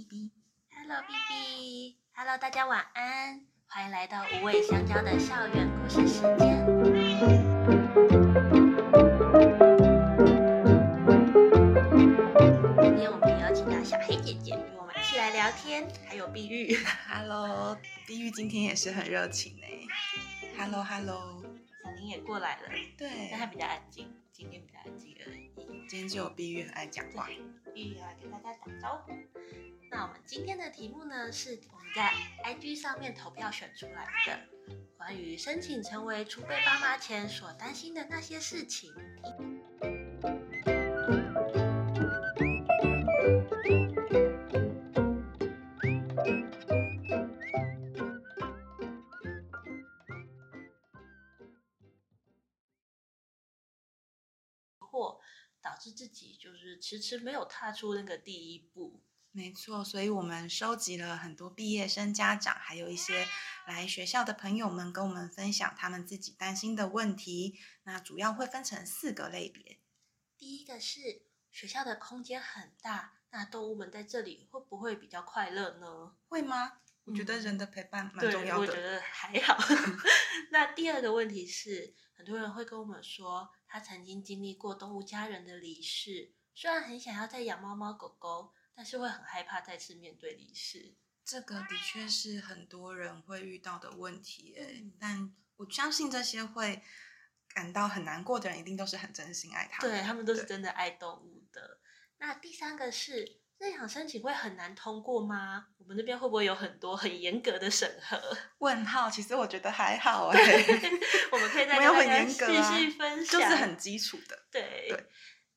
B B。Hello B B，Hello 大家晚安，欢迎来到无尾香蕉的校园故事时间。今天我们邀请到小黑姐姐与我们一起来聊天，还有碧玉。Hello，碧玉今天也是很热情呢。Hello Hello，小林也过来了，对，但他比较安静，今天比较安静而已。今天只有碧玉很爱讲话，碧玉要来跟大家打招呼。那我们今天的题目呢，是我们在 IG 上面投票选出来的，关于申请成为储备爸妈前所担心的那些事情。或导致自己就是迟迟没有踏出那个第一步。没错，所以我们收集了很多毕业生家长，还有一些来学校的朋友们，跟我们分享他们自己担心的问题。那主要会分成四个类别。第一个是学校的空间很大，那动物们在这里会不会比较快乐呢？会吗？我觉得人的陪伴蛮重要的。我觉得还好。那第二个问题是，很多人会跟我们说，他曾经经历过动物家人的离世，虽然很想要再养猫猫狗狗。但是会很害怕再次面对离世，这个的确是很多人会遇到的问题。嗯，但我相信这些会感到很难过的人，一定都是很真心爱他们。对，他们都是真的爱动物的。那第三个是认养申请会很难通过吗？我们那边会不会有很多很严格的审核？问号，其实我觉得还好哎。我们可以 再跟大家继续分享，就是很基础的。对。对。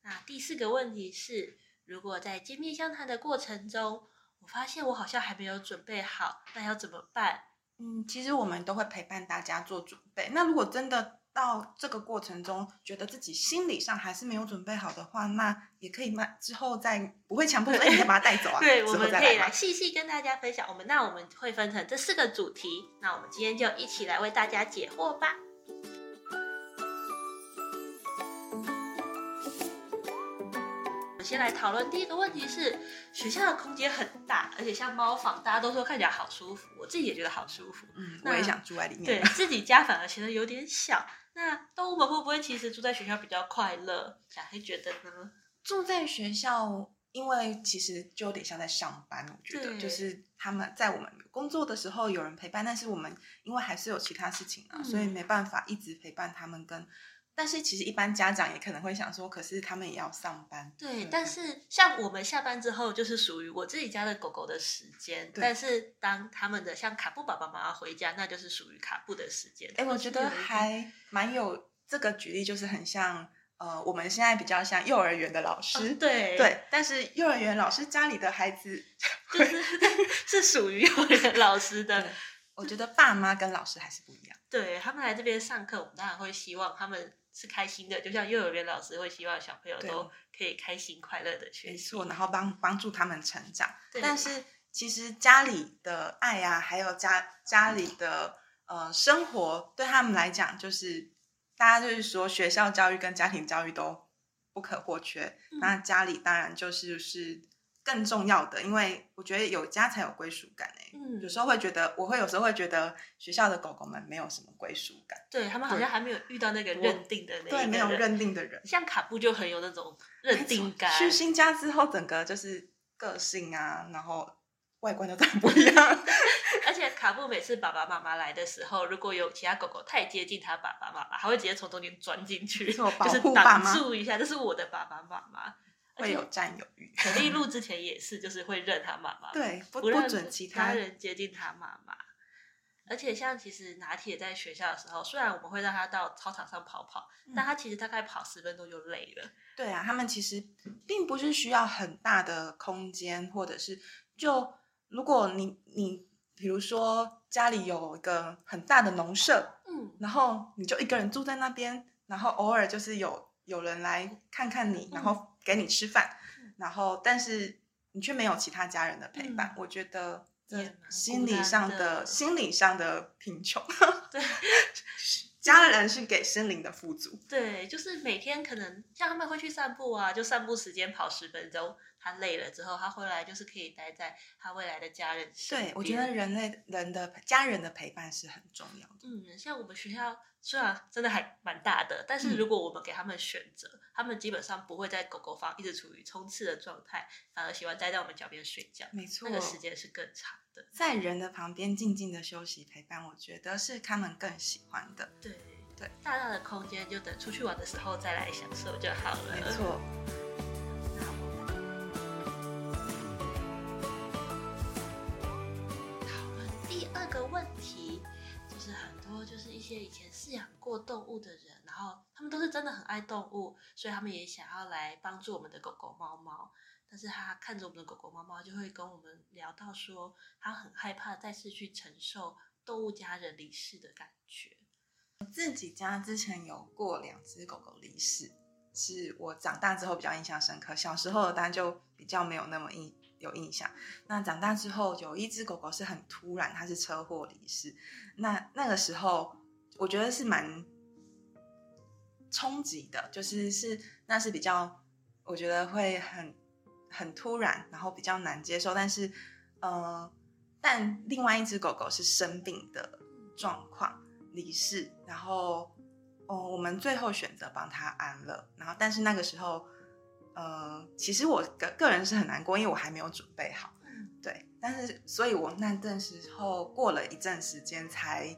那第四个问题是。如果在见面相谈的过程中，我发现我好像还没有准备好，那要怎么办？嗯，其实我们都会陪伴大家做准备。那如果真的到这个过程中，觉得自己心理上还是没有准备好的话，那也可以慢之后再不会强迫说，哎，你先把它带走啊。对，我们可以来细细跟大家分享。我们那我们会分成这四个主题，那我们今天就一起来为大家解惑吧。先来讨论第一个问题是，学校的空间很大，而且像猫房，大家都说看起来好舒服，我自己也觉得好舒服。嗯，我也想住在里面。对，自己家反而其实有点小。那动物们会不会其实住在学校比较快乐？小黑觉得呢？住在学校，因为其实就有点像在上班，我觉得就是他们在我们工作的时候有人陪伴，但是我们因为还是有其他事情啊，嗯，所以没办法一直陪伴他们跟。但是其实一般家长也可能会想说，可是他们也要上班。对，但是像我们下班之后，就是属于我自己家的狗狗的时间。但是当他们的像卡布爸爸妈妈回家，那就是属于卡布的时间。哎，我觉得还蛮有这个举例，就是很像呃，我们现在比较像幼儿园的老师。哦、对对，但是幼儿园老师家里的孩子 就是 是属于幼儿园老师的。我觉得爸妈跟老师还是不一样。对，他们来这边上课，我们当然会希望他们。是开心的，就像幼儿园老师会希望小朋友都可以开心快乐的学习，没错，然后帮帮助他们成长。但是其实家里的爱啊，还有家家里的呃生活，对他们来讲，就是大家就是说学校教育跟家庭教育都不可或缺。嗯、那家里当然就是是。更重要的，因为我觉得有家才有归属感哎。嗯，有时候会觉得，我会有时候会觉得学校的狗狗们没有什么归属感。对，他们好像还没有遇到那个认定的那个对，没有认定的人。像卡布就很有那种认定感。去新家之后，整个就是个性啊，然后外观都大不一样。而且卡布每次爸爸妈妈来的时候，如果有其他狗狗太接近他爸爸妈妈，还会直接从中间钻进去，就是挡住一下，这是我的爸爸妈妈。会有占有欲。可丽露之前也是，就是会认他妈妈，对，不，不准其他人接近他妈妈。而且像其实拿铁在学校的时候，虽然我们会让他到操场上跑跑，嗯、但他其实大概跑十分钟就累了。对啊，他们其实并不是需要很大的空间，或者是就如果你你比如说家里有一个很大的农舍，嗯，然后你就一个人住在那边，然后偶尔就是有有人来看看你，然后。给你吃饭，然后但是你却没有其他家人的陪伴，嗯、我觉得这心理上的，的心理上的贫穷。对，家人是给心灵的富足。对，就是每天可能像他们会去散步啊，就散步时间跑十分钟，他累了之后，他回来就是可以待在他未来的家人身边。对，我觉得人类人的家人的陪伴是很重要的。嗯，像我们学校虽然真的还蛮大的，但是如果我们给他们选择，嗯、他们基本上不会在狗狗房一直处于冲刺的状态，反而喜欢待在我们脚边睡觉。没错，那个时间是更长的，在人的旁边静静的休息陪伴，我觉得是他们更喜欢的。对对，大大的空间就等出去玩的时候再来享受就好了。没错。以前饲养过动物的人，然后他们都是真的很爱动物，所以他们也想要来帮助我们的狗狗、猫猫。但是他看着我们的狗狗、猫猫，就会跟我们聊到说，他很害怕再次去承受动物家人离世的感觉。我自己家之前有过两只狗狗离世，是我长大之后比较印象深刻。小时候当然就比较没有那么印有印象。那长大之后有一只狗狗是很突然，它是车祸离世。那那个时候。我觉得是蛮冲击的，就是是那是比较，我觉得会很很突然，然后比较难接受。但是，呃，但另外一只狗狗是生病的状况离世，然后，哦、呃，我们最后选择帮它安乐。然后，但是那个时候，呃，其实我个个人是很难过，因为我还没有准备好，对。但是，所以我那阵时候过了一阵时间才。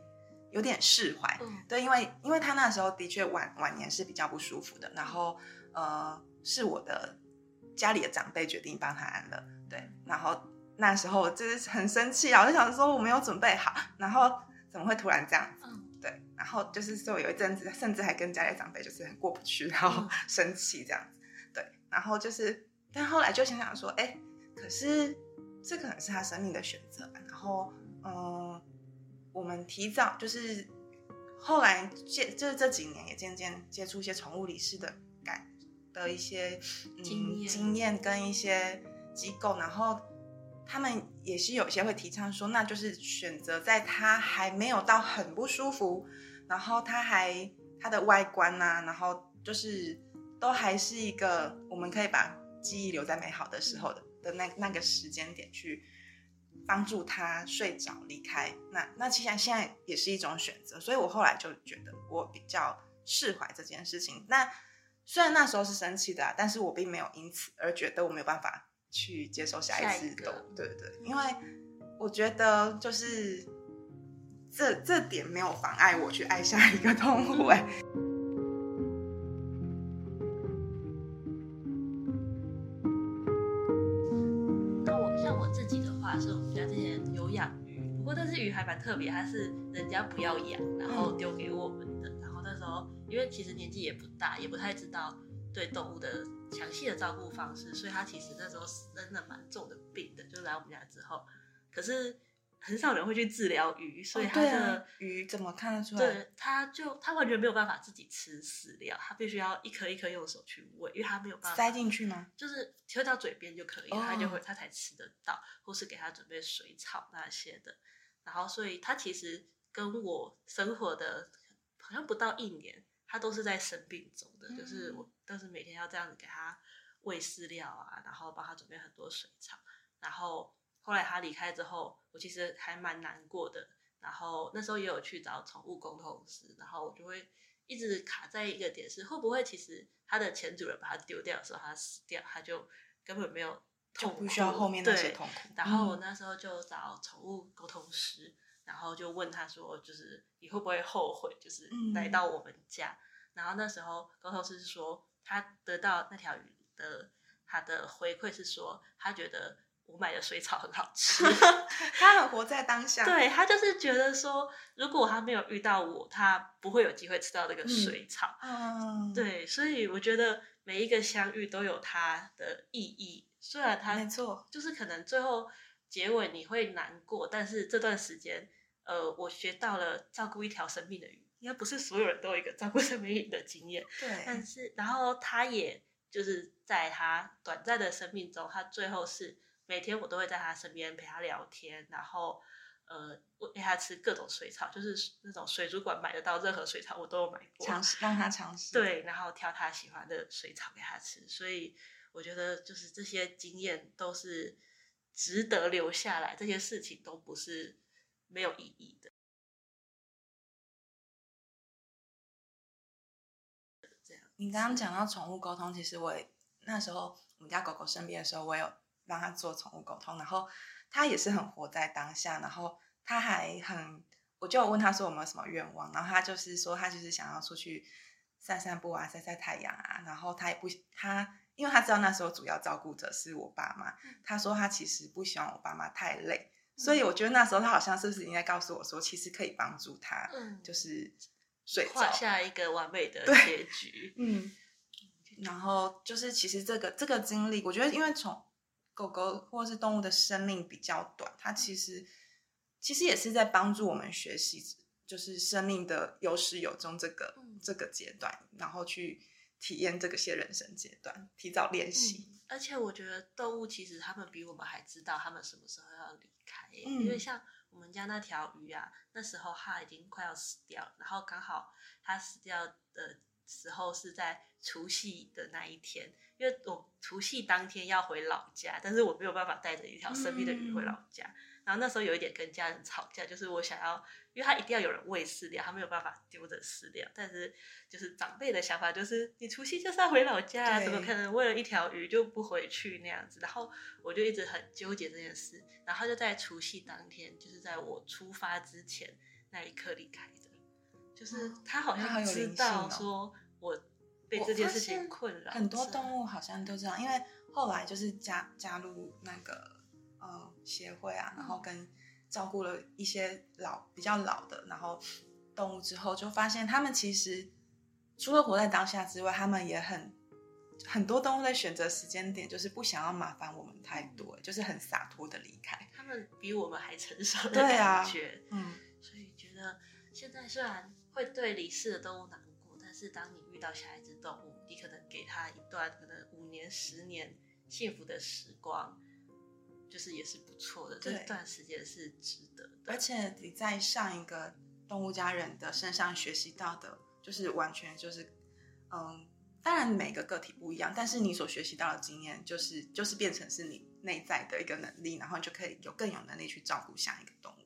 有点释怀，嗯、对，因为因为他那时候的确晚晚年是比较不舒服的，然后呃，是我的家里的长辈决定帮他安乐，对，然后那时候我就是很生气啊，我就想说我没有准备好，然后怎么会突然这样子，嗯、对，然后就是说有一阵子甚至还跟家里的长辈就是很过不去，然后 生气这样子，对，然后就是，但后来就想想说，哎，可是这可能是他生命的选择，然后嗯。呃我们提早就是后来接就是这几年也渐渐接触一些宠物理事的感的一些嗯经验，经验跟一些机构，然后他们也是有些会提倡说，那就是选择在他还没有到很不舒服，然后他还他的外观啊，然后就是都还是一个我们可以把记忆留在美好的时候的的那那个时间点去。帮助他睡着离开，那那其实现在也是一种选择，所以我后来就觉得我比较释怀这件事情。那虽然那时候是生气的啊，但是我并没有因此而觉得我没有办法去接受下一次的，对对对，因为我觉得就是这这点没有妨碍我去爱下一个动物哎。还蛮特别，它是人家不要养，然后丢给我们时候，因为其实年纪也不大，也不太知道对动物的详细的照顾方式，所以他其实那时候生了蛮重的病的。就来我们家之后，可是很少人会去治疗鱼，所以他的、哦啊、鱼怎么看得出来？对，他就他完全没有办法自己吃饲料，他必须要一颗一颗用手去喂，因为他没有办法塞进去吗？就是贴到嘴边就可以，他就会他才吃得到，或是给他准备水草那些的。然后，所以他其实跟我生活的好像不到一年，它都是在生病中的，嗯、就是我都是每天要这样子给它喂饲料啊，然后帮它准备很多水草。然后后来它离开之后，我其实还蛮难过的。然后那时候也有去找宠物沟通师，然后我就会一直卡在一个点是，会不会其实它的前主人把它丢掉的时候，它死掉，它就根本没有。就不需要后面那些痛苦。然后我那时候就找宠物沟通师，嗯、然后就问他说，就是你会不会后悔，就是来到我们家？嗯、然后那时候沟通师是说，他得到那条鱼的他的回馈是说，他觉得我买的水草很好吃，他很活在当下。对，他就是觉得说，如果他没有遇到我，他不会有机会吃到这个水草。嗯，对，所以我觉得每一个相遇都有它的意义。虽然他没错，就是可能最后结尾你会难过，但是这段时间，呃，我学到了照顾一条生命的鱼，应该不是所有人都有一个照顾生命鱼的经验。对，但是然后他也就是在他短暂的生命中，他最后是每天我都会在他身边陪他聊天，然后呃，我给他吃各种水草，就是那种水族馆买得到任何水草我都有买过，尝试让他尝试。对，然后挑他喜欢的水草给他吃，所以。我觉得就是这些经验都是值得留下来，这些事情都不是没有意义的。这样，你刚刚讲到宠物沟通，其实我那时候我们家狗狗生病的时候，我有让它做宠物沟通，然后它也是很活在当下，然后它还很，我就有问他说有没有什么愿望，然后它就是说它就是想要出去散散步啊，晒晒太阳啊，然后他也不他。因为他知道那时候主要照顾者是我爸妈，他说他其实不希望我爸妈太累，所以我觉得那时候他好像是不是应该告诉我说，其实可以帮助他，就是睡画下一个完美的结局。嗯，然后就是其实这个这个经历，我觉得因为从狗狗或是动物的生命比较短，它其实其实也是在帮助我们学习，就是生命的有始有终这个这个阶段，然后去。体验这个些人生阶段，提早练习。嗯，而且我觉得动物其实他们比我们还知道他们什么时候要离开。嗯，因为像我们家那条鱼啊，那时候它已经快要死掉，然后刚好它死掉的时候是在除夕的那一天，因为我除夕当天要回老家，但是我没有办法带着一条生命的鱼回老家。嗯然后那时候有一点跟家人吵架，就是我想要，因为他一定要有人喂饲料，他没有办法丢着饲料。但是就是长辈的想法就是，你除夕就是要回老家，怎么可能为了一条鱼就不回去那样子？然后我就一直很纠结这件事。然后就在除夕当天，就是在我出发之前那一刻离开的，就是他好像知道说我被这件事情困扰。很多动物好像都这样，因为后来就是加加入那个。嗯，协会啊，然后跟照顾了一些老比较老的，然后动物之后，就发现他们其实除了活在当下之外，他们也很很多动物在选择时间点，就是不想要麻烦我们太多，就是很洒脱的离开。他们比我们还成熟的感觉，啊、嗯，所以觉得现在虽然会对离世的动物难过，但是当你遇到下一只动物，你可能给他一段可能五年、十年幸福的时光。就是也是不错的，这段时间是值得的。而且你在上一个动物家人的身上学习到的，就是完全就是，嗯，当然每个个体不一样，但是你所学习到的经验，就是就是变成是你内在的一个能力，然后就可以有更有能力去照顾下一个动物。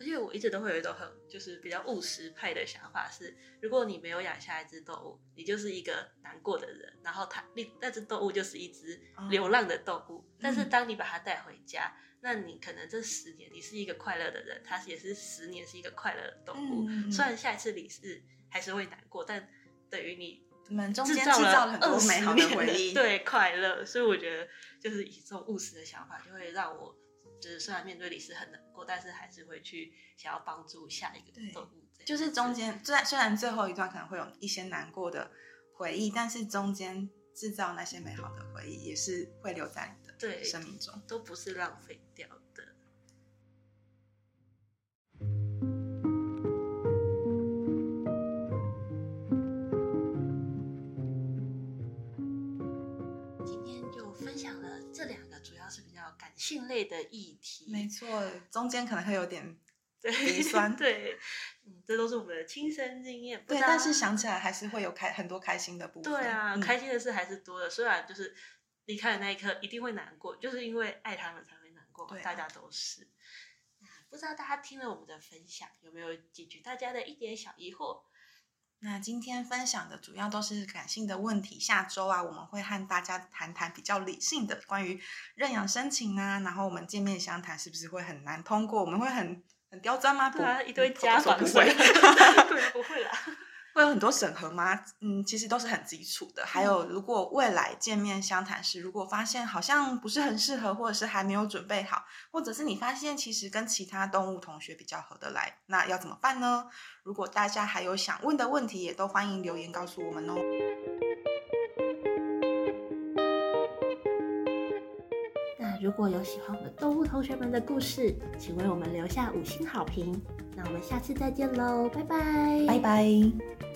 而且我一直都会有一种很就是比较务实派的想法是，如果你没有养下一只动物，你就是一个难过的人，然后它那那只动物就是一只流浪的动物。嗯、但是当你把它带回家，那你可能这十年你是一个快乐的人，它也是十年是一个快乐的动物。嗯、虽然下一次你是还是会难过，但等于你们中间制造了很多美好的回忆，对快乐。所以我觉得就是以这种务实的想法，就会让我。就是虽然面对你是很难过，但是还是会去想要帮助下一个动物。就是中间虽然虽然最后一段可能会有一些难过的回忆，但是中间制造那些美好的回忆也是会留在你的生命中，都不是浪费掉。性类的议题，没错，中间可能会有点 鼻酸，对，嗯，这都是我们的亲身经验，对，但是想起来还是会有开很多开心的部分，对啊，嗯、开心的事还是多的，虽然就是离开的那一刻一定会难过，就是因为爱他们才会难过，大家都是。不知道大家听了我们的分享，有没有解决大家的一点小疑惑？那今天分享的主要都是感性的问题。下周啊，我们会和大家谈谈比较理性的关于认养申请啊。然后我们见面相谈是不是会很难通过？我们会很很刁钻吗？对啊，一堆家长不会，对，不会啦。会有很多审核吗？嗯，其实都是很基础的。还有，如果未来见面相谈时，如果发现好像不是很适合，或者是还没有准备好，或者是你发现其实跟其他动物同学比较合得来，那要怎么办呢？如果大家还有想问的问题，也都欢迎留言告诉我们哦。那如果有喜欢我们动物同学们的故事，请为我们留下五星好评。那我们下次再见喽，拜拜，拜拜。